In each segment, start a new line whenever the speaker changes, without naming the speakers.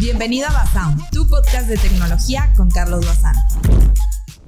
Bienvenido a Basound, tu podcast de tecnología con Carlos Bazán.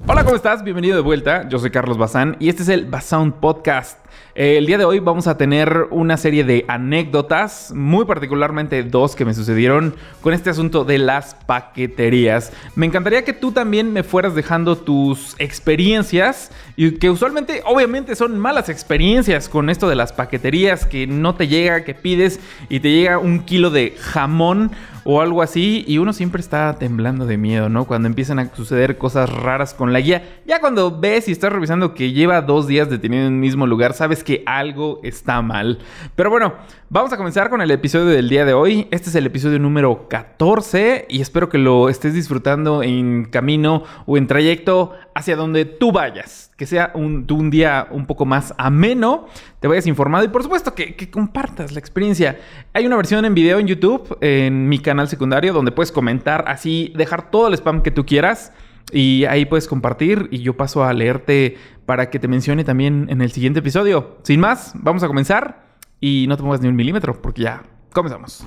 Hola, ¿cómo estás? Bienvenido de vuelta. Yo soy Carlos Bazán y este es el Basound Podcast. Eh, el día de hoy vamos a tener una serie de anécdotas, muy particularmente dos que me sucedieron con este asunto de las paqueterías. Me encantaría que tú también me fueras dejando tus experiencias y que usualmente, obviamente, son malas experiencias con esto de las paqueterías, que no te llega, que pides y te llega un kilo de jamón o algo así y uno siempre está temblando de miedo, ¿no? Cuando empiezan a suceder cosas raras con la guía. Ya cuando ves y estás revisando que lleva dos días detenido en el mismo lugar, sabes que algo está mal. Pero bueno, vamos a comenzar con el episodio del día de hoy. Este es el episodio número 14 y espero que lo estés disfrutando en camino o en trayecto hacia donde tú vayas. Que sea un, un día un poco más ameno, te vayas informado y por supuesto que, que, compartas la experiencia. Hay una versión en video en YouTube, en mi canal secundario, donde puedes comentar así, dejar todo el spam que tú quieras. Y ahí puedes compartir y yo paso a leerte para que te mencione también en el siguiente episodio. Sin más, vamos a comenzar y no te muevas ni un milímetro porque ya comenzamos.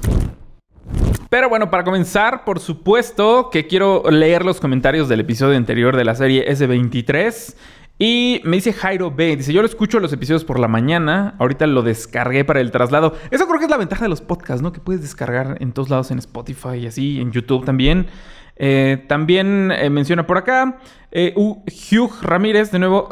Pero bueno, para comenzar, por supuesto que quiero leer los comentarios del episodio anterior de la serie S23. Y me dice Jairo B, dice, yo lo escucho los episodios por la mañana, ahorita lo descargué para el traslado. Eso creo que es la ventaja de los podcasts, ¿no? Que puedes descargar en todos lados, en Spotify y así, en YouTube también. Eh, también eh, menciona por acá eh, Hugh Ramírez, de nuevo,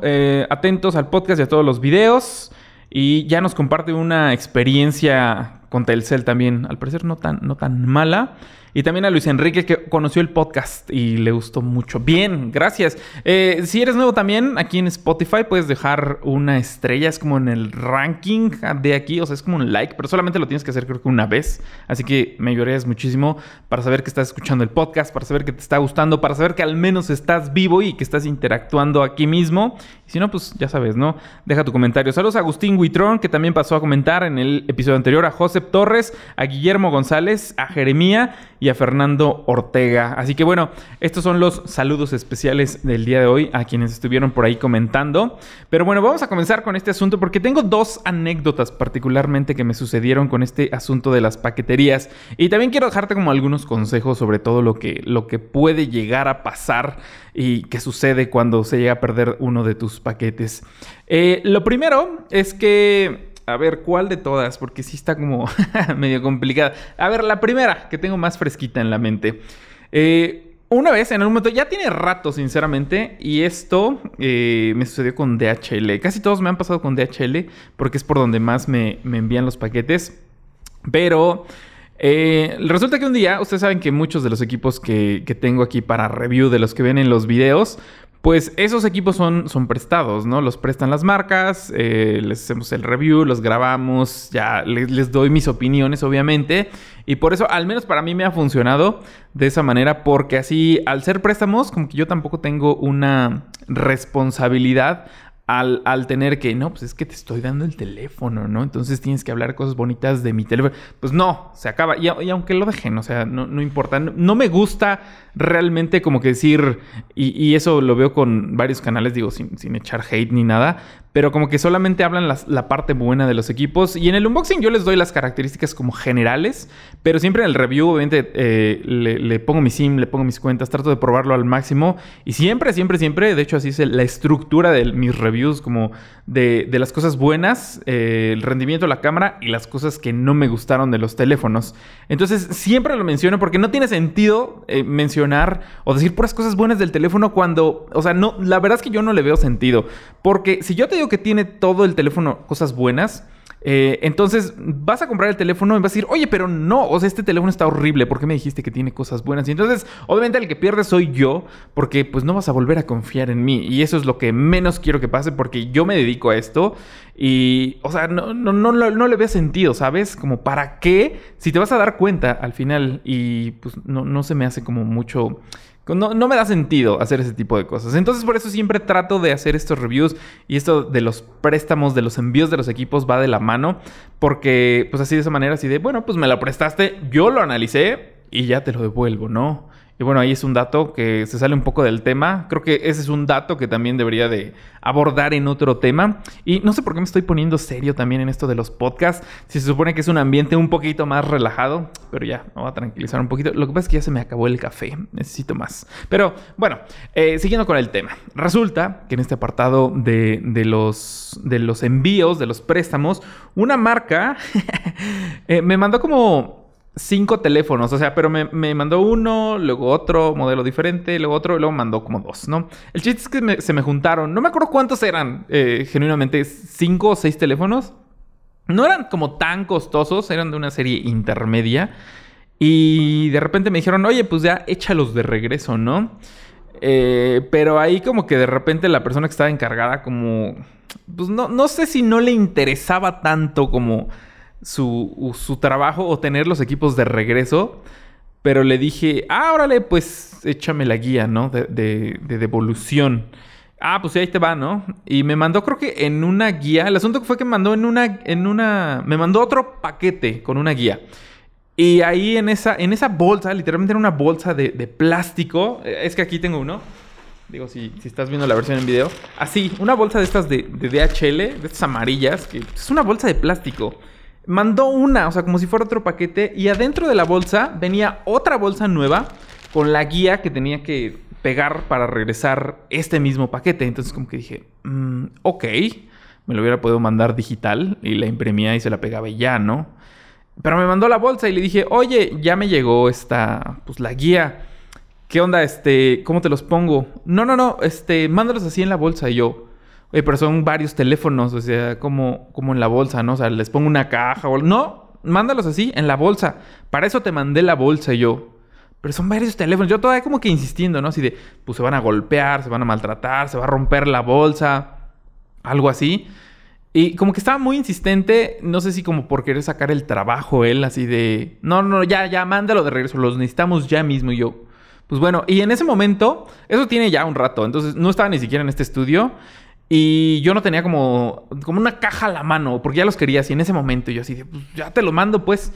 atentos al podcast y a todos los videos. Y ya nos comparte una experiencia con Telcel también, al parecer no tan, no tan mala. Y también a Luis Enrique que conoció el podcast y le gustó mucho. Bien, gracias. Eh, si eres nuevo también, aquí en Spotify puedes dejar una estrella. Es como en el ranking de aquí. O sea, es como un like, pero solamente lo tienes que hacer creo que una vez. Así que me ayudarías muchísimo para saber que estás escuchando el podcast, para saber que te está gustando, para saber que al menos estás vivo y que estás interactuando aquí mismo. Si no, pues ya sabes, ¿no? Deja tu comentario. Saludos a Agustín Huitrón, que también pasó a comentar en el episodio anterior, a Josep Torres, a Guillermo González, a Jeremía y a Fernando Ortega. Así que bueno, estos son los saludos especiales del día de hoy a quienes estuvieron por ahí comentando. Pero bueno, vamos a comenzar con este asunto porque tengo dos anécdotas particularmente que me sucedieron con este asunto de las paqueterías. Y también quiero dejarte como algunos consejos sobre todo lo que, lo que puede llegar a pasar y qué sucede cuando se llega a perder uno de tus paquetes. Eh, lo primero es que a ver, ¿cuál de todas? Porque sí está como medio complicada. A ver, la primera que tengo más fresquita en la mente. Eh, una vez, en un momento, ya tiene rato, sinceramente, y esto eh, me sucedió con DHL. Casi todos me han pasado con DHL, porque es por donde más me, envían los paquetes. Pero resulta que un día, ustedes saben que muchos de los equipos que, que, tengo aquí para review de los que ven en los videos, pues esos equipos son, son prestados, ¿no? Los prestan las marcas, eh, les hacemos el review, los grabamos, ya les, doy mis opiniones, obviamente. Y por eso, al menos para mí me ha funcionado de esa manera, porque así, al ser préstamos, como que yo tampoco tengo una responsabilidad al, al, tener que, no, pues es que te estoy dando el teléfono, ¿no? Entonces tienes que hablar cosas bonitas de mi teléfono. Pues no, se acaba. Y, y aunque lo dejen, o sea, no, no importa. No, me gusta realmente como que decir, y, y, eso lo veo con varios canales, digo, sin, sin echar hate ni nada, pero como que solamente hablan la parte buena de los equipos. Y en el unboxing yo les doy las características como generales, pero siempre en el review, obviamente, eh, le, pongo mi SIM, le pongo mis cuentas, trato de probarlo al máximo. Y siempre, siempre, siempre, de hecho, así es la estructura de mis reviews, como de, las cosas buenas, eh, el rendimiento de la cámara y las cosas que no me gustaron de los teléfonos. Entonces, siempre lo menciono porque no tiene sentido eh, mencionar o decir puras cosas buenas del teléfono cuando, o sea, no, la verdad es que yo no le veo sentido. Porque si yo te digo que tiene todo el teléfono cosas buenas. Eh, entonces vas a comprar el teléfono y vas a decir, oye, pero no, o sea, este teléfono está horrible, ¿por qué me dijiste que tiene cosas buenas? Y entonces, obviamente, el que pierde soy yo, porque pues no vas a volver a confiar en mí. Y eso es lo que menos quiero que pase, porque yo me dedico a esto. Y, o sea, no, no, no, no le veo sentido, ¿sabes? Como, ¿para qué? Si te vas a dar cuenta al final y pues no, no se me hace como mucho no, me da sentido hacer ese tipo de cosas. Entonces por eso siempre trato de hacer estos reviews y esto de los préstamos, de los envíos de los equipos va de la mano. Porque pues así de esa manera, así de, bueno, pues me lo prestaste, yo lo analicé y ya te lo devuelvo, ¿no? Y bueno, ahí es un dato que se sale un poco del tema. Creo que ese es un dato que también debería de abordar en otro tema. Y no sé por qué me estoy poniendo serio también en esto de los podcasts. Si se supone que es un ambiente un poquito más relajado. Pero ya, me voy a tranquilizar un poquito. Lo que pasa es que ya se me acabó el café. Necesito más. Pero bueno, eh, siguiendo con el tema. Resulta que en este apartado de, los, de los envíos, de los préstamos, una marca eh, me mandó como cinco teléfonos, o sea, pero me, mandó uno, luego otro modelo diferente, luego otro, luego mandó como dos, ¿no? El chiste es que se me juntaron, no me acuerdo cuántos eran, eh, genuinamente, cinco o seis teléfonos. No eran como tan costosos, eran de una serie intermedia. Y de repente me dijeron, oye, pues ya échalos de regreso, ¿no? Eh, pero ahí como que de repente la persona que estaba encargada como... Pues no, no sé si no le interesaba tanto como su, trabajo o tener los equipos de regreso. Pero le dije, ah, órale, pues échame la guía, ¿no? De, de, devolución. Ah, pues ahí te va, ¿no? Y me mandó, creo que en una guía. El asunto fue que me mandó en una. En una. Me mandó otro paquete con una guía. Y ahí en esa, en esa bolsa, literalmente era una bolsa de, plástico. Es que aquí tengo uno. Digo, si, si, estás viendo la versión en video. Así, una bolsa de estas de, de DHL, de estas amarillas, que es una bolsa de plástico. Mandó una, o sea, como si fuera otro paquete. Y adentro de la bolsa venía otra bolsa nueva con la guía que tenía que pegar para regresar este mismo paquete. Entonces como que dije, mm, ok, me lo hubiera podido mandar digital y la imprimía y se la pegaba y ya, ¿no? Pero me mandó la bolsa y le dije, oye, ya me llegó esta, pues la guía. ¿Qué onda, este, cómo te los pongo? No, no, no, este, mándalos así en la bolsa. Y yo, Pero son varios teléfonos, o sea, como, como en la bolsa, ¿no? O sea, les pongo una caja o... No, mándalos así, en la bolsa. Para eso te mandé la bolsa y yo. Pero son varios teléfonos. Yo todavía como que insistiendo, ¿no? Así de, pues se van a golpear, se van a maltratar, se va a romper la bolsa, algo así. Y como que estaba muy insistente, no sé si como por querer sacar el trabajo él, así de, no, no, ya, ya, mándalo de regreso, los necesitamos ya mismo. Y yo, pues bueno, y en ese momento, eso tiene ya un rato, entonces no estaba ni siquiera en este estudio. Y yo no tenía como, como una caja a la mano, porque ya los quería así en ese momento. Y yo así, pues ya te lo mando, pues.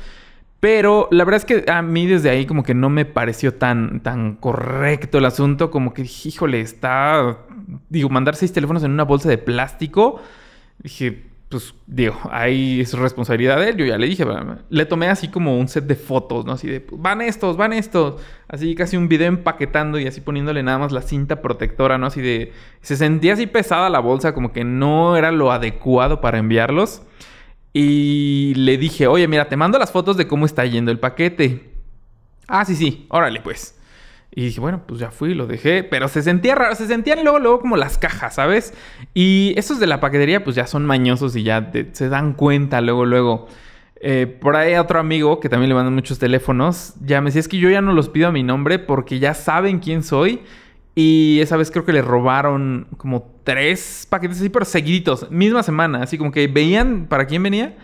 Pero la verdad es que a mí desde ahí como que no me pareció tan, tan correcto el asunto. Como que híjole, está... Digo, mandar seis teléfonos en una bolsa de plástico. Dije, pues digo, ahí es responsabilidad de él. Yo ya le dije, le tomé así como un set de fotos, ¿no? Así de, van estos, van estos. Así casi un video empaquetando y así poniéndole nada más la cinta protectora, ¿no? Así de, se sentía así pesada la bolsa, como que no era lo adecuado para enviarlos. Y le dije, oye, mira, te mando las fotos de cómo está yendo el paquete. Ah, sí, sí, órale pues. Y dije, bueno, pues ya fui, lo dejé. Pero se sentía raro, se sentían luego, luego como las cajas, ¿sabes? Y esos de la paquetería, pues ya son mañosos y ya se dan cuenta luego, luego. Eh, por ahí otro amigo que también le mandan muchos teléfonos, ya me decía, es que yo ya no los pido a mi nombre porque ya saben quién soy. Y esa vez creo que le robaron como tres paquetes así, pero seguiditos, misma semana. Así como que veían para quién venía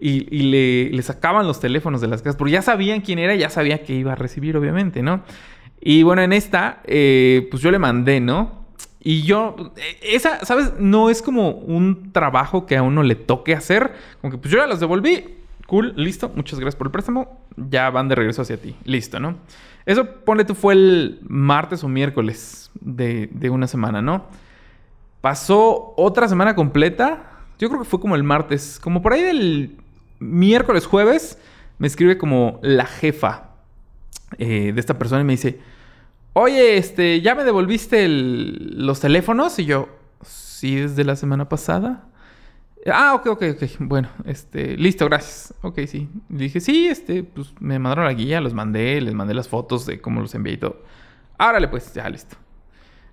y, le, le, sacaban los teléfonos de las casas. Porque ya sabían quién era, ya sabía que iba a recibir, obviamente, ¿no? Y bueno, en esta, eh, pues yo le mandé, ¿no? Y yo, eh, esa, ¿sabes? No es como un trabajo que a uno le toque hacer. Como que pues yo ya los devolví. Cool, listo. Muchas gracias por el préstamo. Ya van de regreso hacia ti. Listo, ¿no? Eso, ponle tú, fue el martes o miércoles de, de una semana, ¿no? Pasó otra semana completa. Yo creo que fue como el martes. Como por ahí del miércoles, jueves, me escribe como la jefa eh, de esta persona y me dice, oye, este, ¿ya me devolviste los teléfonos? Y yo, sí, desde la semana pasada. Ah, ok, ok, ok. Bueno, este, listo, gracias. Ok, sí. Dije, sí, este, pues me mandaron la guía, los mandé, les mandé las fotos de cómo los envié y todo. Árale, pues, ya, listo.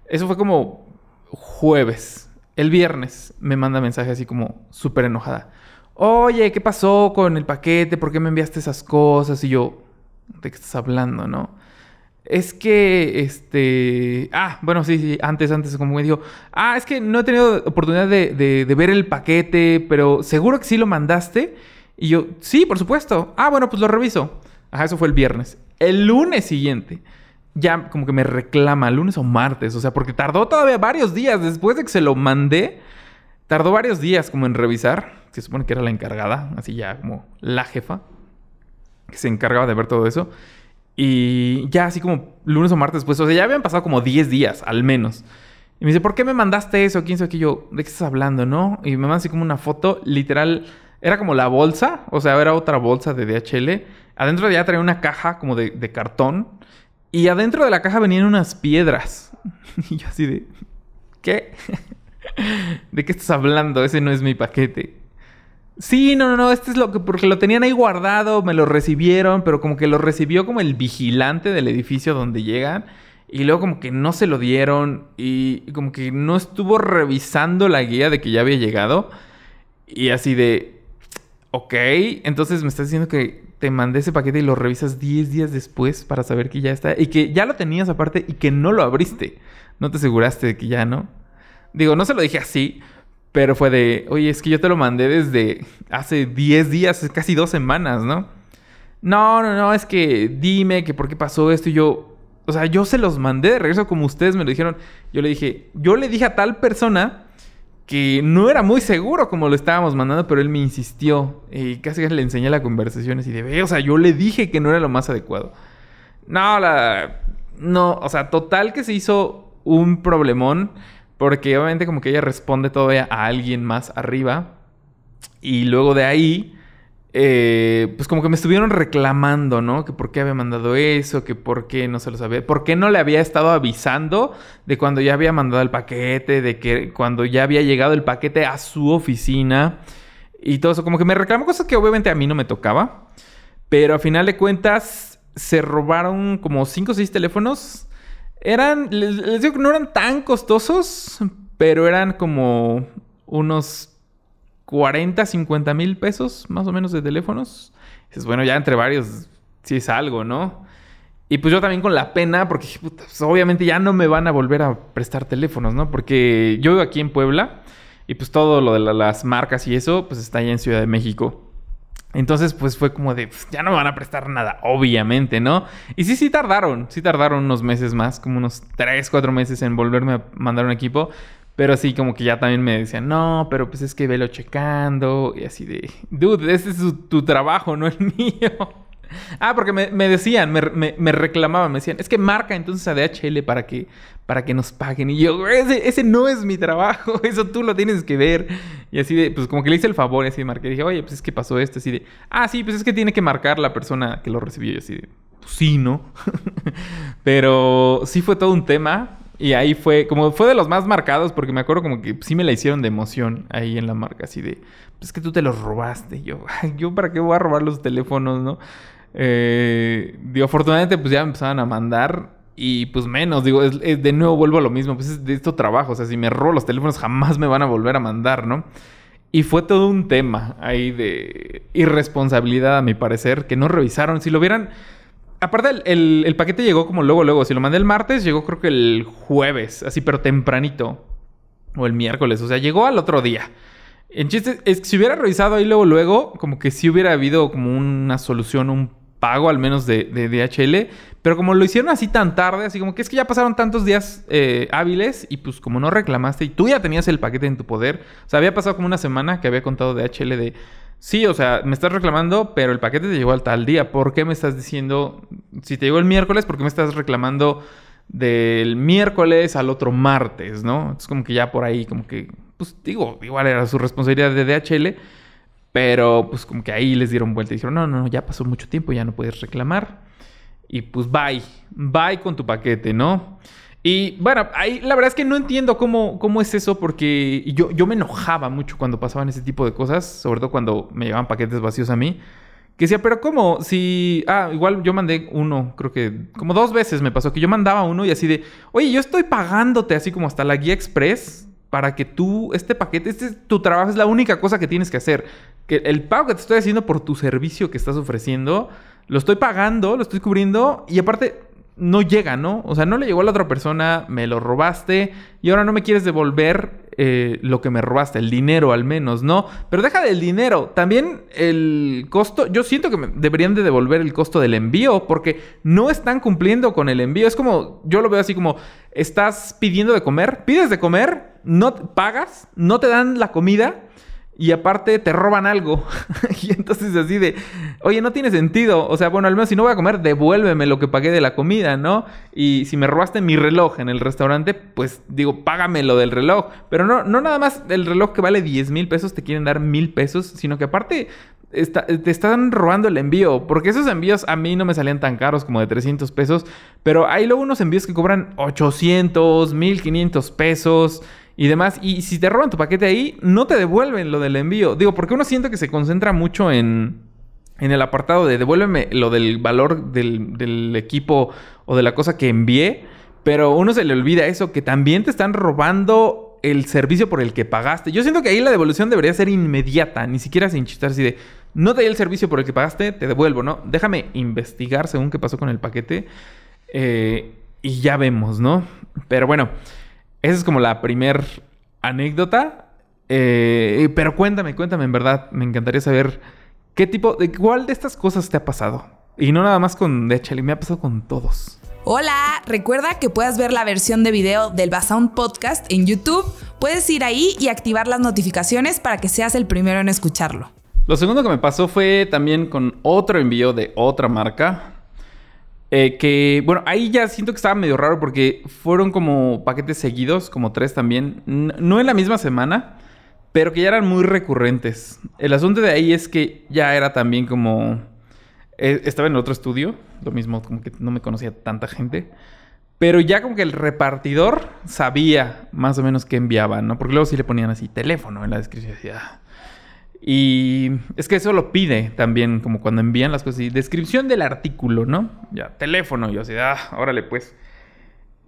Eso fue como jueves. El viernes me manda mensaje así como súper enojada. Oye, ¿qué pasó con el paquete? ¿Por qué me enviaste esas cosas? Y yo, ¿de qué estás hablando, no? Es que, este... Ah, bueno, sí, sí, antes, antes, como me dijo, ah, es que no he tenido oportunidad de, ver el paquete, pero seguro que sí lo mandaste. Y yo, sí, por supuesto. Ah, bueno, pues lo reviso. Ajá, eso fue el viernes. El lunes siguiente, ya como que me reclama, lunes o martes, o sea, porque tardó todavía varios días después de que se lo mandé. Tardó varios días como en revisar. Se supone que era la encargada, así ya como la jefa que se encargaba de ver todo eso. Y ya así como lunes o martes después, o sea, ya habían pasado como 10 días al menos. Y me dice, ¿por qué me mandaste eso? ¿Quién sabe qué? Yo, ¿de qué estás hablando, no? Y me manda así como una foto, literal, era como la bolsa, o sea, era otra bolsa de DHL. Adentro de ella traía una caja como de, de cartón. Y adentro de la caja venían unas piedras. y yo así de, ¿qué? ¿De qué estás hablando? Ese no es mi paquete. Sí, no, no, no, este es lo que, porque lo tenían ahí guardado, me lo recibieron, pero como que lo recibió como el vigilante del edificio donde llegan. Y luego como que no se lo dieron y como que no estuvo revisando la guía de que ya había llegado. Y así de, ok, entonces me estás diciendo que te mandé ese paquete y lo revisas 10 días después para saber que ya está. Y que ya lo tenías aparte y que no lo abriste. No te aseguraste de que ya no. Digo, no se lo dije así, pero fue de, oye, es que yo te lo mandé desde hace 10 días, casi dos semanas, ¿no? No, no, no, es que dime que por qué pasó esto y yo, o sea, yo se los mandé de regreso como ustedes me lo dijeron. Yo le dije, yo le dije a tal persona que no era muy seguro como lo estábamos mandando, pero él me insistió y casi le enseñé la conversación así de, o sea, yo le dije que no era lo más adecuado. No, la... No, o sea, total que se hizo un problemón. Porque obviamente como que ella responde todavía a alguien más arriba. Y luego de ahí, eh, pues como que me estuvieron reclamando, ¿no? Que por qué había mandado eso, que por qué no se lo sabía, por qué no le había estado avisando de cuando ya había mandado el paquete, de que cuando ya había llegado el paquete a su oficina y todo eso. Como que me reclamó cosas que obviamente a mí no me tocaba. Pero a final de cuentas se robaron como 5 o 6 teléfonos eran, les, digo que no eran tan costosos, pero eran como unos 40, 50 mil pesos más o menos de teléfonos. dices, bueno, ya entre varios sí es algo, ¿no? Y pues yo también con la pena, porque pues obviamente ya no me van a volver a prestar teléfonos, ¿no? Porque yo vivo aquí en Puebla y pues todo lo de las marcas y eso, pues está allá en Ciudad de México. Entonces, pues fue como de, pues, ya no me van a prestar nada, obviamente, ¿no? Y sí, sí tardaron, sí tardaron unos meses más, como unos 3, 4 meses en volverme a mandar un equipo. Pero sí, como que ya también me decían, no, pero pues es que velo checando. Y así de, dude, ese es tu trabajo, no el mío. Ah, porque me, decían, me, reclamaban, me decían, es que marca entonces a DHL para que, para que nos paguen. Y yo, ese, ese no es mi trabajo, eso tú lo tienes que ver. Y así de, pues como que le hice el favor, y así de marqué. Y dije, oye, pues es que pasó esto, así de, ah, sí, pues es que tiene que marcar la persona que lo recibió. Y así de, pues sí, ¿no? Pero sí fue todo un tema. Y ahí fue, como fue de los más marcados, porque me acuerdo como que sí me la hicieron de emoción ahí en la marca, así de, pues es que tú te los robaste. yo, yo para qué voy a robar los teléfonos, ¿no? Eh, digo, afortunadamente pues ya me empezaban a mandar y pues menos, digo, de nuevo vuelvo a lo mismo, pues es de esto trabajo, o sea, si me robo los teléfonos jamás me van a volver a mandar, ¿no? Y fue todo un tema ahí de irresponsabilidad, a mi parecer, que no revisaron. Si lo hubieran... Aparte, el, el, paquete llegó como luego, luego. Si lo mandé el martes, llegó creo que el jueves, así, pero tempranito. O el miércoles, o sea, llegó al otro día. En chiste, es que si hubiera revisado ahí luego, luego, como que sí hubiera habido como una solución, un pago al menos de, DHL. Pero como lo hicieron así tan tarde, así como que es que ya pasaron tantos días eh, hábiles y pues como no reclamaste y tú ya tenías el paquete en tu poder. O sea, había pasado como una semana que había contado DHL de... Sí, o sea, me estás reclamando, pero el paquete te llegó al tal día. ¿Por qué me estás diciendo, si te llegó el miércoles, por qué me estás reclamando del miércoles al otro martes, no? Es como que ya por ahí, como que, pues digo, igual era su responsabilidad de DHL, pero pues como que ahí les dieron vuelta y dijeron, no, no, ya pasó mucho tiempo, ya no puedes reclamar. Y pues bye, bye con tu paquete, ¿no? Y bueno, ahí la verdad es que no entiendo cómo, cómo es eso porque yo, yo me enojaba mucho cuando pasaban ese tipo de cosas, sobre todo cuando me llevaban paquetes vacíos a mí. Que decía, pero ¿cómo? Si. Ah, igual yo mandé uno, creo que. Como dos veces me pasó que yo mandaba uno y así de. Oye, yo estoy pagándote así como hasta la guía express para que tú, este paquete, este tu trabajo, es la única cosa que tienes que hacer. Que el pago que te estoy haciendo por tu servicio que estás ofreciendo, lo estoy pagando, lo estoy cubriendo y aparte no llega, ¿no? O sea, no le llegó a la otra persona, me lo robaste y ahora no me quieres devolver eh, lo que me robaste, el dinero al menos, ¿no? Pero deja del dinero, también el costo, yo siento que me deberían de devolver el costo del envío porque no están cumpliendo con el envío. Es como, yo lo veo así como, estás pidiendo de comer, pides de comer, no pagas, no te dan la comida y aparte te roban algo. y entonces así de, oye, no tiene sentido. O sea, bueno, al menos si no voy a comer, devuélveme lo que pagué de la comida, ¿no? Y si me robaste mi reloj en el restaurante, pues digo, págame lo del reloj. Pero no, no nada más el reloj que vale 10 mil pesos te quieren dar mil pesos, sino que aparte te están robando el envío. Porque esos envíos a mí no me salían tan caros como de 300 pesos. Pero hay luego unos envíos que cobran 800, 1500 pesos y demás. Y si te roban tu paquete ahí, no te devuelven lo del envío. Digo, porque uno siente que se concentra mucho en, en el apartado de devuélveme lo del valor del, del equipo o de la cosa que envié. Pero uno se le olvida eso, que también te están robando el servicio por el que pagaste. Yo siento que ahí la devolución debería ser inmediata, ni siquiera sin chistar así de, no te di el servicio por el que pagaste, te devuelvo, ¿no? Déjame investigar según qué pasó con el paquete eh, y ya vemos, ¿no? Pero bueno, esa es como la primer anécdota. Eh, pero cuéntame, cuéntame, en verdad. Me encantaría saber qué tipo, de cuál de estas cosas te ha pasado. Y no nada más con DHL, me ha pasado con todos.
Hola, recuerda que puedes ver la versión de video del Basound Podcast en YouTube. Puedes ir ahí y activar las notificaciones para que seas el primero en escucharlo.
Lo segundo que me pasó fue también con otro envío de otra marca. Eh, que, bueno, ahí ya siento que estaba medio raro porque fueron como paquetes seguidos, como tres también, no en la misma semana, pero que ya eran muy recurrentes. El asunto de ahí es que ya era también como... Eh, estaba en otro estudio, lo mismo, como que no me conocía tanta gente. Pero ya como que el repartidor sabía más o menos qué enviaban, ¿no? Porque luego sí le ponían así teléfono en la descripción. Decía, y es que eso lo pide también, como cuando envían las cosas. Y descripción del artículo, ¿no? Ya, teléfono. Yo así, ah, órale pues.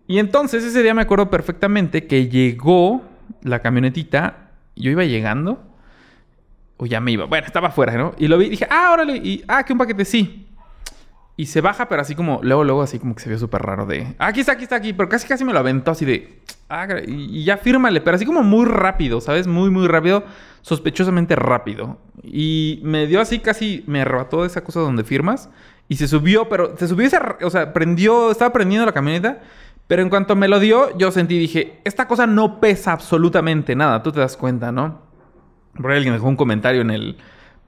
Y entonces ese día me acuerdo perfectamente que llegó la camionetita. Yo iba llegando. O ya me iba. Bueno, estaba afuera, ¿no? Y lo vi y dije, ah, órale. Y, ah, que un paquete, sí. Y se baja, pero así como, luego, luego, así como que se vio súper raro de, aquí está, aquí está, aquí. Pero casi, casi me lo aventó así de, ah, y, ya fírmale. Pero así como muy rápido, ¿sabes? Muy, muy rápido sospechosamente rápido. Y me dio así casi, me arrebató esa cosa donde firmas. Y se subió, pero se subió esa, o sea, prendió, estaba prendiendo la camioneta. Pero en cuanto me lo dio, yo sentí, dije, esta cosa no pesa absolutamente nada. Tú te das cuenta, ¿no? Por ahí alguien dejó un comentario en el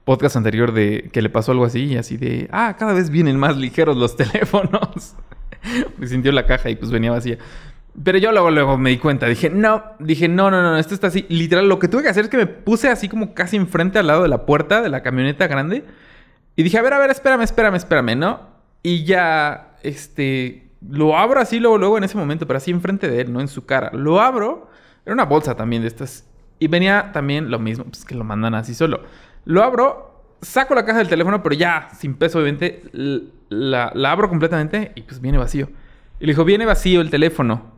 podcast anterior de que le pasó algo así, así de, ah, cada vez vienen más ligeros los teléfonos. me sintió la caja y pues venía vacía. Pero yo luego, luego me di cuenta, dije, no, dije, no, no, no, esto está así. Literal, lo que tuve que hacer es que me puse así como casi enfrente al lado de la puerta de la camioneta grande. Y dije, a ver, a ver, espérame, espérame, espérame, ¿no? Y ya, este, lo abro así luego, luego en ese momento, pero así enfrente de él, ¿no? En su cara. Lo abro, era una bolsa también de estas. Y venía también lo mismo, pues que lo mandan así solo. Lo abro, saco la caja del teléfono, pero ya, sin peso, obviamente, la, la abro completamente y pues viene vacío. Y le dijo, viene vacío el teléfono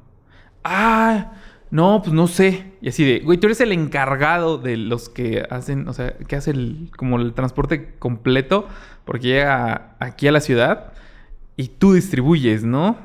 ah, no, pues no sé. Y así de, güey, tú eres el encargado de los que hacen, o sea, que hace el, como el transporte completo, porque llega aquí a la ciudad y tú distribuyes, ¿no?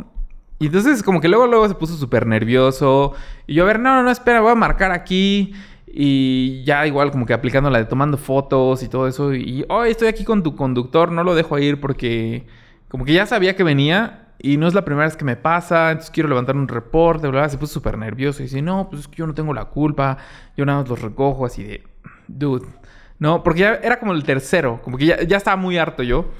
Y entonces como que luego, luego se puso súper nervioso. Y yo, a ver, no, no, no, espera, voy a marcar aquí. Y ya igual como que aplicando la de tomando fotos y todo eso. Y, hoy estoy aquí con tu conductor, no lo dejo ir porque como que ya sabía que venía y no es la primera vez que me pasa, entonces quiero levantar un reporte, bla, bla. Se puso súper nervioso y dice, no, pues es que yo no tengo la culpa, yo nada más los recojo así de, dude. No, porque ya era como el tercero, como que ya, ya estaba muy harto yo.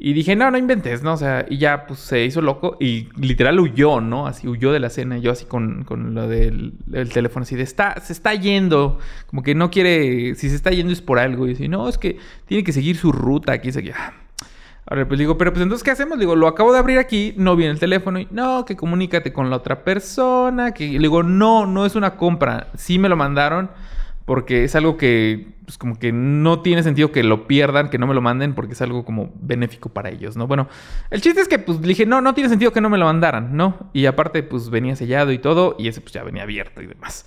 Y dije, no, no inventes, ¿no? O sea, y ya pues se hizo loco y literal huyó, ¿no? Así huyó de la cena. Yo así con, con lo del teléfono, así de, está, se está yendo. Como que no quiere, si se está yendo es por algo. Y dice, no, es que tiene que seguir su ruta aquí. Se Ahora, pues digo, pero pues entonces, ¿qué hacemos? Digo, lo acabo de abrir aquí, no viene el teléfono. Y no, que comunícate con la otra persona. Que le digo, no, no es una compra. Sí me lo mandaron porque es algo que, pues como que no tiene sentido que lo pierdan, que no me lo manden, porque es algo como benéfico para ellos, ¿no? Bueno, el chiste es que, pues dije, no, no tiene sentido que no me lo mandaran, ¿no? Y aparte, pues venía sellado y todo, y ese pues ya venía abierto y demás.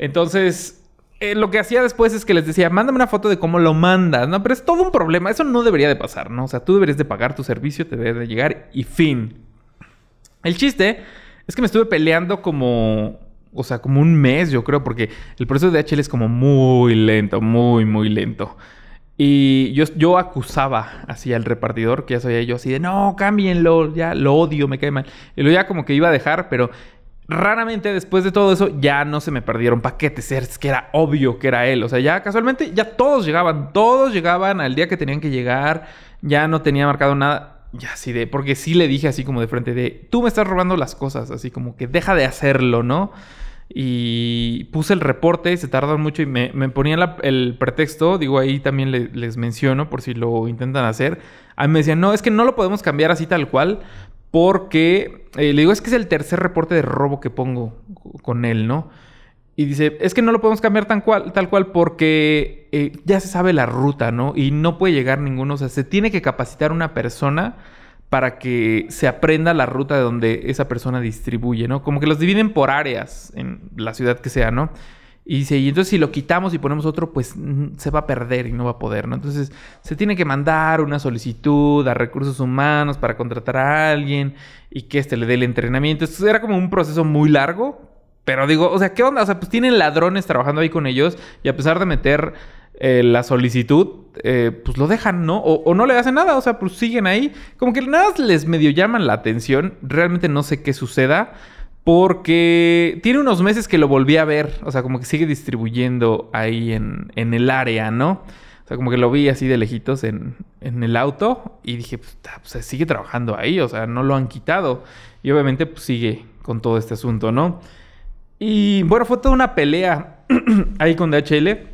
Entonces, eh, lo que hacía después es que les decía, mándame una foto de cómo lo mandas, ¿no? Pero es todo un problema, eso no debería de pasar, ¿no? O sea, tú deberías de pagar tu servicio, te debe de llegar y fin. El chiste es que me estuve peleando como, o sea, como un mes, yo creo, porque el proceso de DHL es como muy lento, muy, muy lento. Y yo, yo acusaba así al repartidor, que ya sabía yo así de, no, cámbienlo, ya lo odio, me cae mal. Y luego ya como que iba a dejar, pero raramente después de todo eso ya no se me perdieron paquetes. Es que era obvio que era él. O sea, ya casualmente ya todos llegaban. Todos llegaban al día que tenían que llegar. Ya no tenía marcado nada. Ya así de... Porque sí le dije así como de frente de... Tú me estás robando las cosas. Así como que deja de hacerlo, ¿no? Y puse el reporte, se tardaron mucho y me, me ponían el pretexto, digo ahí también les menciono por si lo intentan hacer. A mí me decían, no, es que no lo podemos cambiar así tal cual, porque eh, le digo, es que es el tercer reporte de robo que pongo con él, ¿no? Y dice, es que no lo podemos cambiar tan cual, tal cual porque eh, ya se sabe la ruta, ¿no? Y no puede llegar ninguno. O sea, se tiene que capacitar una persona para que se aprenda la ruta de donde esa persona distribuye, ¿no? Como que los dividen por áreas en la ciudad que sea, ¿no? Y dice, y entonces si lo quitamos y ponemos otro, pues se va a perder y no va a poder, ¿no? Entonces se tiene que mandar una solicitud a recursos humanos para contratar a alguien y que éste le dé el entrenamiento. Esto era como un proceso muy largo, pero digo, o sea, ¿qué onda? O sea, pues tienen ladrones trabajando ahí con ellos y a pesar de meter eh, la solicitud, eh, pues lo dejan, ¿no? O, no le hacen nada, o sea, pues siguen ahí. Como que nada les medio llaman la atención. Realmente no sé qué suceda. Porque tiene unos meses que lo volví a ver. O sea, como que sigue distribuyendo ahí en, en el área, ¿no? O sea, como que lo vi así de lejitos en, en el auto. Y dije, pues, pues, sigue trabajando ahí. O sea, no lo han quitado. Y obviamente, pues sigue con todo este asunto, ¿no? Y bueno, fue toda una pelea ahí con DHL.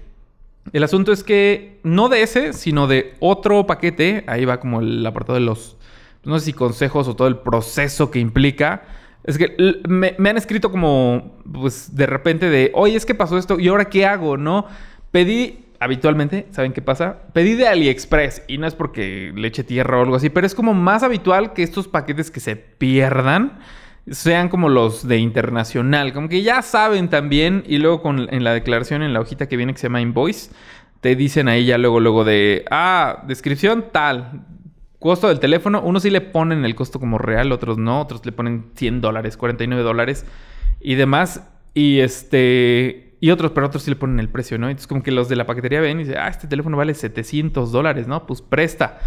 El asunto es que no de ese, sino de otro paquete. Ahí va como el apartado de los, no sé si consejos o todo el proceso que implica es que me, han escrito como, pues de repente de, oye, es que pasó esto y ahora qué hago, ¿no? Pedí, habitualmente, ¿saben qué pasa? Pedí de AliExpress y no es porque le eche tierra o algo así, pero es como más habitual que estos paquetes que se pierdan sean como los de internacional, como que ya saben también y luego con, en la declaración en la hojita que viene que se llama invoice, te dicen ahí ya luego, luego de, ah, descripción tal, costo del teléfono, unos sí le ponen el costo como real, otros no, otros le ponen 100 dólares, 49 dólares y demás. Y este, y otros, pero otros sí le ponen el precio, ¿no? Entonces como que los de la paquetería ven y dicen, ah, este teléfono vale 700 dólares, ¿no? Pues presta.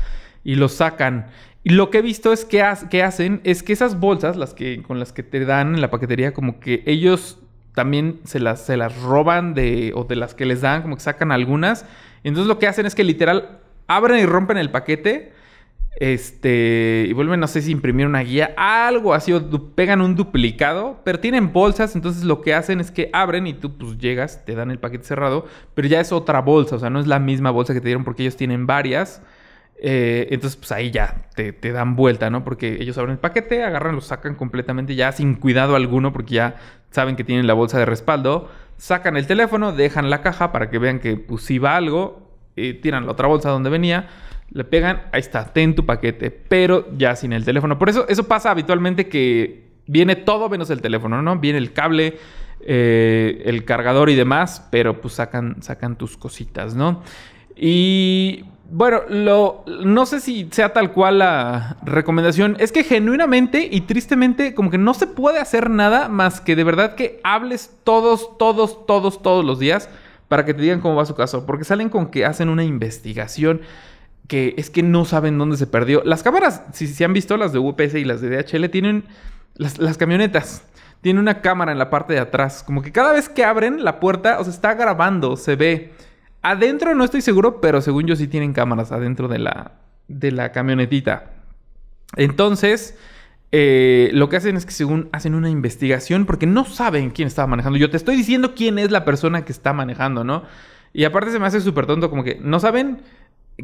Y lo sacan. Y lo que he visto es que, hacen es que esas bolsas, las que, con las que te dan en la paquetería, como que ellos también se las, se las roban de, o de las que les dan, como que sacan algunas. Entonces lo que hacen es que literal abren y rompen el paquete este, y vuelven, no sé si imprimir una guía, algo así, o pegan un duplicado, pero tienen bolsas, entonces lo que hacen es que abren y tú pues llegas, te dan el paquete cerrado, pero ya es otra bolsa, o sea, no es la misma bolsa que te dieron porque ellos tienen varias. Eh, entonces, pues ahí ya te, te, dan vuelta, ¿no? Porque ellos abren el paquete, agarran, lo sacan completamente ya sin cuidado alguno, porque ya saben que tienen la bolsa de respaldo. Sacan el teléfono, dejan la caja para que vean que pues si va algo, eh, tiran la otra bolsa donde venía le pegan, ahí está, ten tu paquete, pero ya sin el teléfono. Por eso, eso pasa habitualmente que viene todo menos el teléfono, ¿no? Viene el cable, eh, el cargador y demás, pero pues sacan, sacan tus cositas, ¿no? Y bueno, no sé si sea tal cual la recomendación. Es que genuinamente y tristemente como que no se puede hacer nada más que de verdad que hables todos, todos, todos, todos los días para que te digan cómo va su caso. Porque salen con que hacen una investigación que es que no saben dónde se perdió. Las cámaras, si se han visto, las de UPS y las de DHL, tienen las, camionetas. Tienen una cámara en la parte de atrás. Como que cada vez que abren la puerta, o sea, está grabando, se ve. Adentro no estoy seguro, pero según yo sí tienen cámaras adentro de la, de la camionetita. Entonces, eh, lo que hacen es que según hacen una investigación porque no saben quién estaba manejando. Yo te estoy diciendo quién es la persona que está manejando, ¿no? Y aparte se me hace súper tonto como que no saben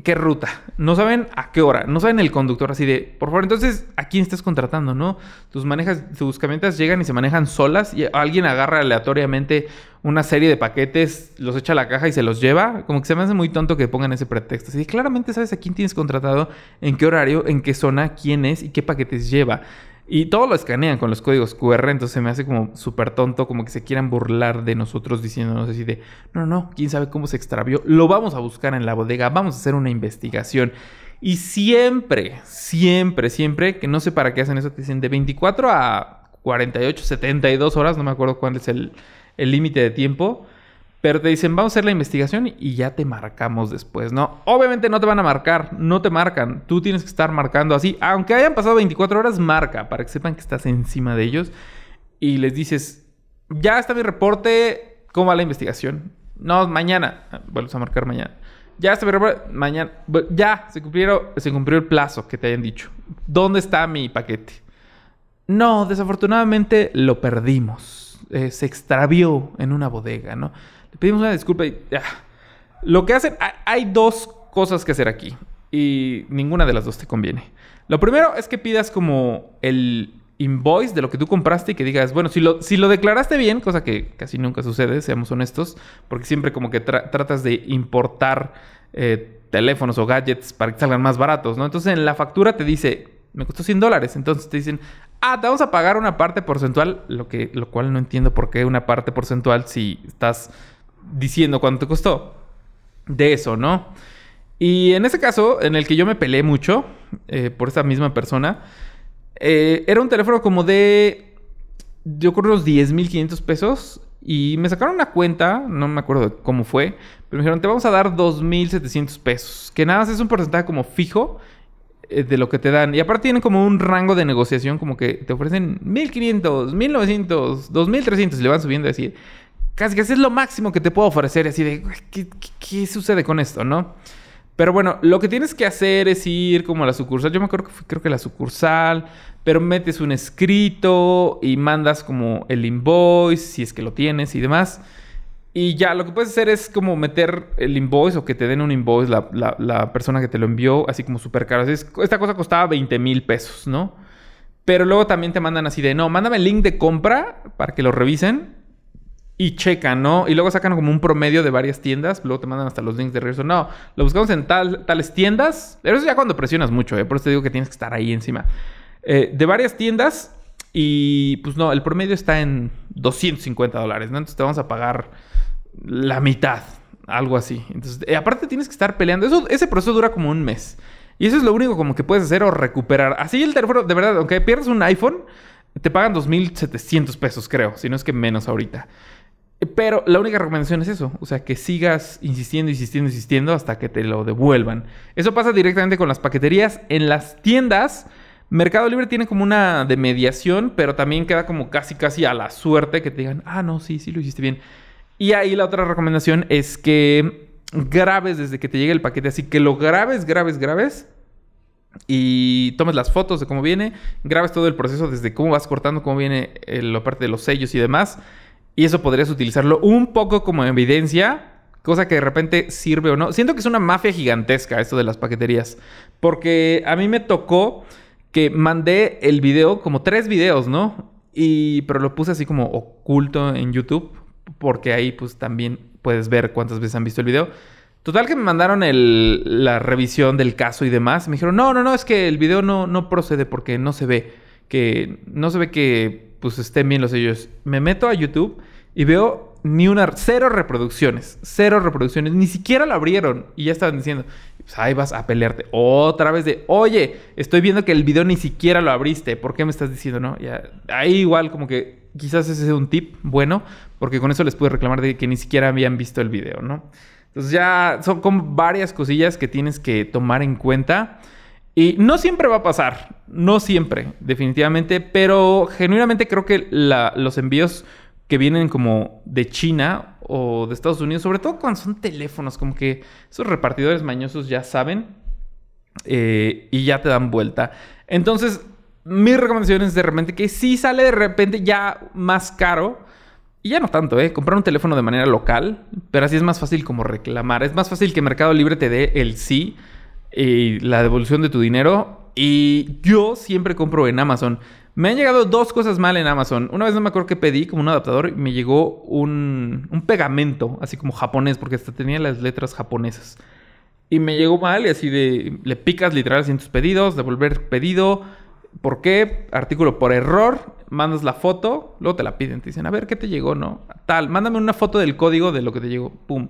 qué ruta, no saben a qué hora, no saben el conductor así de, por favor, entonces, ¿a quién estás contratando, no? Tus manejas, tus camionetas llegan y se manejan solas y alguien agarra aleatoriamente una serie de paquetes, los echa a la caja y se los lleva, como que se me hace muy tonto que pongan ese pretexto. Así claramente sabes a quién tienes contratado, en qué horario, en qué zona, quién es y qué paquetes lleva. Y todo lo escanean con los códigos QR, entonces se me hace como súper tonto, como que se quieran burlar de nosotros diciéndonos así de, no, no, quién sabe cómo se extravió, lo vamos a buscar en la bodega, vamos a hacer una investigación. Y siempre, siempre, siempre, que no sé para qué hacen eso, te dicen de 24 a 48, 72 horas, no me acuerdo cuál es el límite de tiempo pero te dicen, vamos a hacer la investigación y ya te marcamos después, ¿no? Obviamente no te van a marcar, no te marcan. Tú tienes que estar marcando así. Aunque hayan pasado 24 horas, marca para que sepan que estás encima de ellos. y les dices, ya está mi reporte, ¿cómo va la investigación? No, mañana. Vuelves a marcar mañana. Ya está mi reporte, mañana. Ya, se, cumplieron, se cumplió el plazo que te hayan dicho. ¿Dónde está mi paquete? No, desafortunadamente lo perdimos. Eh, se extravió en una bodega, ¿no? Pedimos una disculpa y... Lo que hacen... Hay dos cosas que hacer aquí. Y ninguna de las dos te conviene. Lo primero es que pidas como el invoice de lo que tú compraste y que digas, bueno, si lo, si lo declaraste bien, cosa que casi nunca sucede, seamos honestos, porque siempre como que tratas de importar eh, teléfonos o gadgets para que salgan más baratos, ¿no? Entonces en la factura te dice, me costó 100 dólares, entonces te dicen, ah, te vamos a pagar una parte porcentual, lo, que, lo cual no entiendo por qué una parte porcentual si estás diciendo cuánto te costó de eso, ¿no? Y en ese caso, en el que yo me peleé mucho eh, por esa misma persona, eh, era un teléfono como de, yo creo, unos 10.500 pesos. Y me sacaron una cuenta, no me acuerdo cómo fue, pero me dijeron, te vamos a dar 2.700 pesos. Que nada más es un porcentaje como fijo eh, de lo que te dan. Y aparte tienen como un rango de negociación, como que te ofrecen 1.500, 1.900, 2.300 y le van subiendo así. Casi que es lo máximo que te puedo ofrecer. Así de, ¿qué, qué sucede con esto, no? Pero bueno, lo que tienes que hacer es ir como a la sucursal. Yo me acuerdo que fui, creo que la sucursal, pero metes un escrito y mandas como el invoice, si es que lo tienes y demás. Y ya, lo que puedes hacer es como meter el invoice o que te den un invoice la, persona que te lo envió, así como súper caro. esta cosa costaba 20 mil pesos, ¿no? Pero luego también te mandan así de, no, mándame el link de compra para que lo revisen y checan, ¿no? Y luego sacan como un promedio de varias tiendas, luego te mandan hasta los links de regreso. No, lo buscamos en tal, tales tiendas, pero eso ya cuando presionas mucho, ¿eh? Por eso te digo que tienes que estar ahí encima. Eh, de varias tiendas y pues no, el promedio está en 250 dólares, ¿no? Entonces te vamos a pagar la mitad, algo así. Entonces, eh, aparte tienes que estar peleando. Eso, ese proceso dura como un mes. Y eso es lo único como que puedes hacer o recuperar. Así el teléfono, de verdad, aunque pierdas un iPhone, te pagan 2.700 pesos, creo, si no es que menos ahorita. Pero la única recomendación es eso, o sea, que sigas insistiendo, insistiendo, insistiendo hasta que te lo devuelvan. Eso pasa directamente con las paqueterías. En las tiendas, Mercado Libre tiene como una de mediación, pero también queda como casi, casi a la suerte que te digan, ah, no, sí, sí lo hiciste bien. Y ahí la otra recomendación es que grabes desde que te llegue el paquete, así que lo grabes, grabes, grabes y tomes las fotos de cómo viene, grabes todo el proceso desde cómo vas cortando, cómo viene la parte de los sellos y demás. Y eso podrías utilizarlo un poco como evidencia, cosa que de repente sirve o no. Siento que es una mafia gigantesca esto de las paqueterías, porque a mí me tocó que mandé el video, como tres videos, ¿no? Y, pero lo puse así como oculto en YouTube, porque ahí pues también puedes ver cuántas veces han visto el video. Total que me mandaron la revisión del caso y demás. Me dijeron, no, no, no, es que el video no, no procede porque no se ve. Que no se ve que pues estén bien los sellos. Me meto a YouTube y veo ni una, cero reproducciones, cero reproducciones, ni siquiera lo abrieron y ya estaban diciendo, pues ahí vas a pelearte otra vez de, oye, estoy viendo que el video ni siquiera lo abriste, ¿por qué me estás diciendo, no? Ahí igual como que quizás ese es un tip bueno, porque con eso les pude reclamar de que ni siquiera habían visto el video, ¿no? Entonces ya son como varias cosillas que tienes que tomar en cuenta. Y no siempre va a pasar, no siempre, definitivamente, pero genuinamente creo que los envíos que vienen como de China o de Estados Unidos, sobre todo cuando son teléfonos, como que esos repartidores mañosos ya saben eh, y ya te dan vuelta. Entonces, mi recomendación es de repente que si sale de repente ya más caro, y ya no tanto, ¿eh? Comprar un teléfono de manera local, pero así es más fácil como reclamar. Es más fácil que Mercado Libre te dé el sí y la devolución de tu dinero. Y yo siempre compro en Amazon. Me han llegado dos cosas mal en Amazon. Una vez no me acuerdo que pedí como un adaptador y me llegó un, pegamento, así como japonés, porque hasta tenía las letras japonesas. Y me llegó mal y así de... Le picas literal en tus pedidos, devolver pedido. ¿Por qué? Artículo por error. Mandas la foto, luego te la piden. Te dicen, a ver, ¿qué te llegó? No. Tal, mándame una foto del código de lo que te llegó. Pum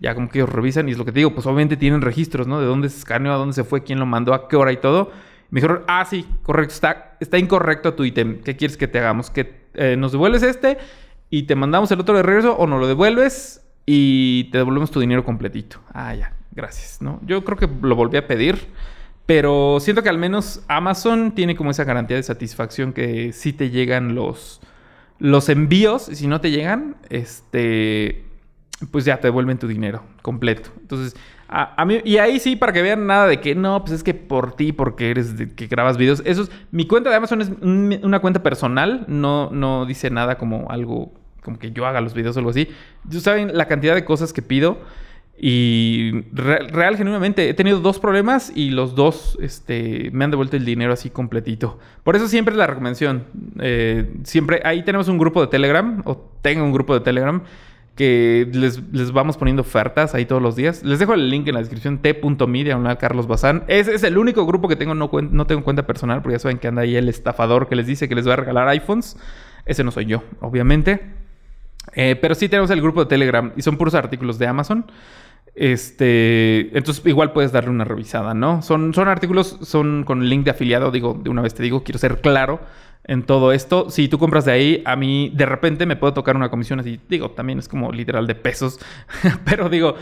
ya como que ellos revisan y es lo que te digo, pues obviamente tienen registros, ¿no? De dónde se escaneó, a dónde se fue, quién lo mandó, a qué hora y todo. Me dijeron, ah, sí, correcto, está, está incorrecto tu ítem. ¿Qué quieres que te hagamos? ¿Que eh, nos devuelves este y te mandamos el otro de regreso o nos lo devuelves y te devolvemos tu dinero completito? Ah, ya, gracias, ¿no? Yo creo que lo volví a pedir, pero siento que al menos Amazon tiene como esa garantía de satisfacción que sí te llegan los los envíos, si no te llegan, este, pues ya te devuelven tu dinero completo. Entonces, a, mí, y ahí sí, para que vean nada de que no, pues es que por ti, porque eres de, que grabas videos. Eso es, mi cuenta de Amazon es una cuenta personal, no, no dice nada como algo, como que yo haga los videos o algo así. Ustedes saben la cantidad de cosas que pido. Y real, genuinamente, he tenido dos problemas y los dos este, me han devuelto el dinero así completito. Por eso siempre la recomendación. Eh, siempre, ahí tenemos un grupo de Telegram, o tengo un grupo de Telegram, que les, vamos poniendo ofertas ahí todos los días. Les dejo el link en la descripción, t.me, diagonal Carlos Bazán. Ese es el único grupo que tengo, no, no tengo cuenta personal, porque ya saben que anda ahí el estafador que les dice que les va a regalar iPhones. Ese no soy yo, obviamente. Eh, pero sí tenemos el grupo de Telegram y son puros artículos de Amazon. Este, entonces igual puedes darle una revisada, ¿no? Son, son artículos, son con link de afiliado, digo, de una vez te digo, quiero ser claro en todo esto. Si tú compras de ahí, a mí de repente me puedo tocar una comisión así, digo, también es como literal de pesos, pero digo,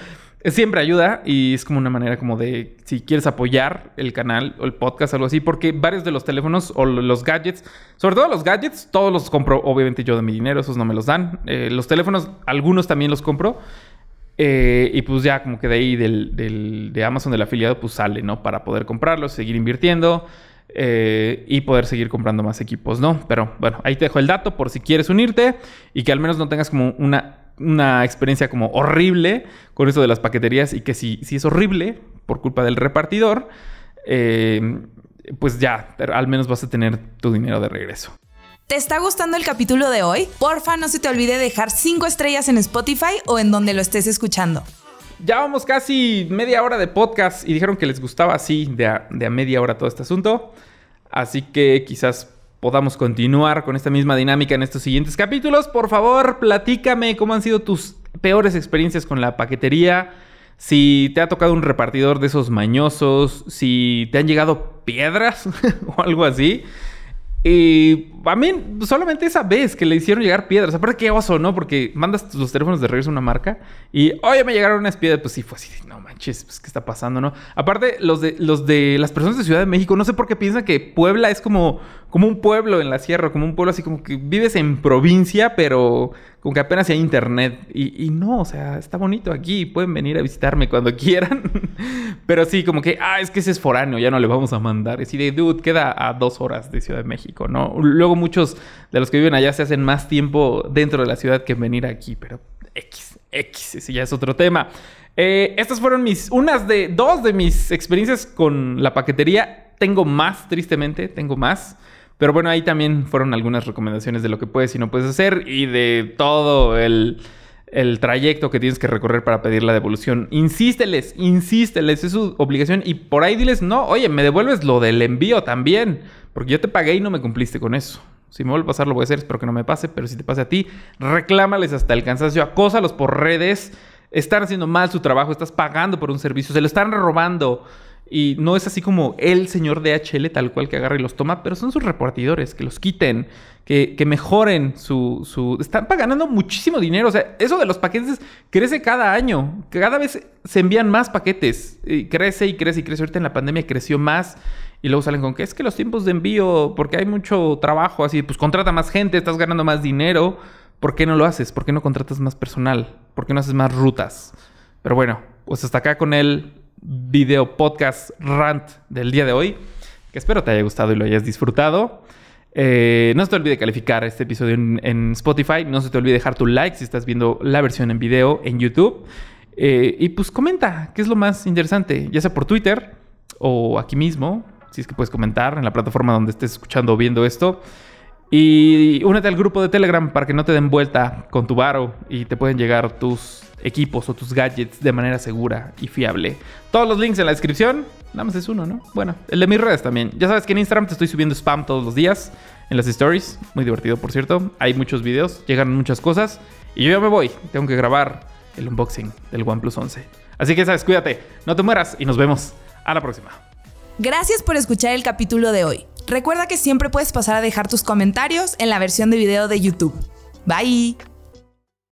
siempre ayuda y es como una manera como de, si quieres apoyar el canal o el podcast, algo así, porque varios de los teléfonos o los gadgets, sobre todo los gadgets, todos los compro obviamente yo de mi dinero, esos no me los dan. Eh, los teléfonos, algunos también los compro. Eh, y pues ya como que de ahí del, de Amazon del afiliado pues sale, ¿no? Para poder comprarlos, seguir invirtiendo eh, y poder seguir comprando más equipos, ¿no? Pero bueno, ahí te dejo el dato por si quieres unirte y que al menos no tengas como una, una experiencia como horrible con eso de las paqueterías y que si, si es horrible por culpa del repartidor, eh, pues ya, al menos vas a tener tu dinero de regreso.
¿Te está gustando el capítulo de hoy? Porfa, no se te olvide dejar 5 estrellas en Spotify o en donde lo estés escuchando.
Ya vamos casi media hora de podcast y dijeron que les gustaba así de a, de a media hora todo este asunto. Así que quizás podamos continuar con esta misma dinámica en estos siguientes capítulos. Por favor, platícame cómo han sido tus peores experiencias con la paquetería. Si te ha tocado un repartidor de esos mañosos, si te han llegado piedras o algo así. Y a mí solamente esa vez que le hicieron llegar piedras. Aparte, qué oso, ¿no? Porque mandas los teléfonos de regreso a una marca y, oye, me llegaron unas piedras. Pues sí, fue así, no manches, pues qué está pasando, ¿no? Aparte, los de, los de las personas de Ciudad de México, no sé por qué piensan que Puebla es como, como un pueblo en la sierra, como un pueblo así como que vives en provincia, pero como que apenas hay internet. Y, no, o sea, está bonito aquí. Pueden venir a visitarme cuando quieran. Pero sí, como que, ah, es que ese es foráneo, ya no le vamos a mandar. Es decir, dude, queda a dos horas de Ciudad de México, ¿no? Luego muchos de los que viven allá se hacen más tiempo dentro de la ciudad que venir aquí. Pero X, X, ese ya es otro tema. Eh, estas fueron mis, unas de, dos de mis experiencias con la paquetería. Tengo más, tristemente, tengo más. Pero bueno, ahí también fueron algunas recomendaciones de lo que puedes y no puedes hacer y de todo el, trayecto que tienes que recorrer para pedir la devolución. Insísteles, insísteles, es su obligación. Y por ahí diles, no, oye, me devuelves lo del envío también, porque yo te pagué y no me cumpliste con eso. Si me vuelve a pasar, lo voy a hacer, espero que no me pase, pero si te pase a ti, reclámales hasta el cansancio, acósalos por redes. Están haciendo mal su trabajo, estás pagando por un servicio, se lo están robando. Y no es así como el señor DHL tal cual que agarra y los toma, pero son sus repartidores, que los quiten, que, mejoren su, su... Están ganando muchísimo dinero. O sea, eso de los paquetes crece cada año. Cada vez se envían más paquetes. Y crece y crece y crece. Ahorita en la pandemia creció más. Y luego salen con que es que los tiempos de envío, porque hay mucho trabajo, así, pues contrata más gente, estás ganando más dinero. ¿Por qué no lo haces? ¿Por qué no contratas más personal? ¿Por qué no haces más rutas? Pero bueno, pues hasta acá con él video podcast rant del día de hoy, que espero te haya gustado y lo hayas disfrutado. Eh, no se te olvide calificar este episodio en, Spotify. No se te olvide dejar tu like si estás viendo la versión en video en YouTube. Eh, y pues comenta qué es lo más interesante, ya sea por Twitter o aquí mismo, si es que puedes comentar en la plataforma donde estés escuchando o viendo esto. Y únete al grupo de Telegram para que no te den vuelta con tu varo y te pueden llegar tus equipos o tus gadgets de manera segura y fiable. Todos los links en la descripción. Nada más es uno, ¿no? Bueno, el de mis redes también. Ya sabes que en Instagram te estoy subiendo spam todos los días en las stories. Muy divertido, por cierto. Hay muchos videos, llegan muchas cosas. Y yo ya me voy. Tengo que grabar el unboxing del OnePlus 11. Así que sabes, cuídate, no te mueras y nos vemos. A la próxima.
Gracias por escuchar el capítulo de hoy. Recuerda que siempre puedes pasar a dejar tus comentarios en la versión de video de YouTube. Bye.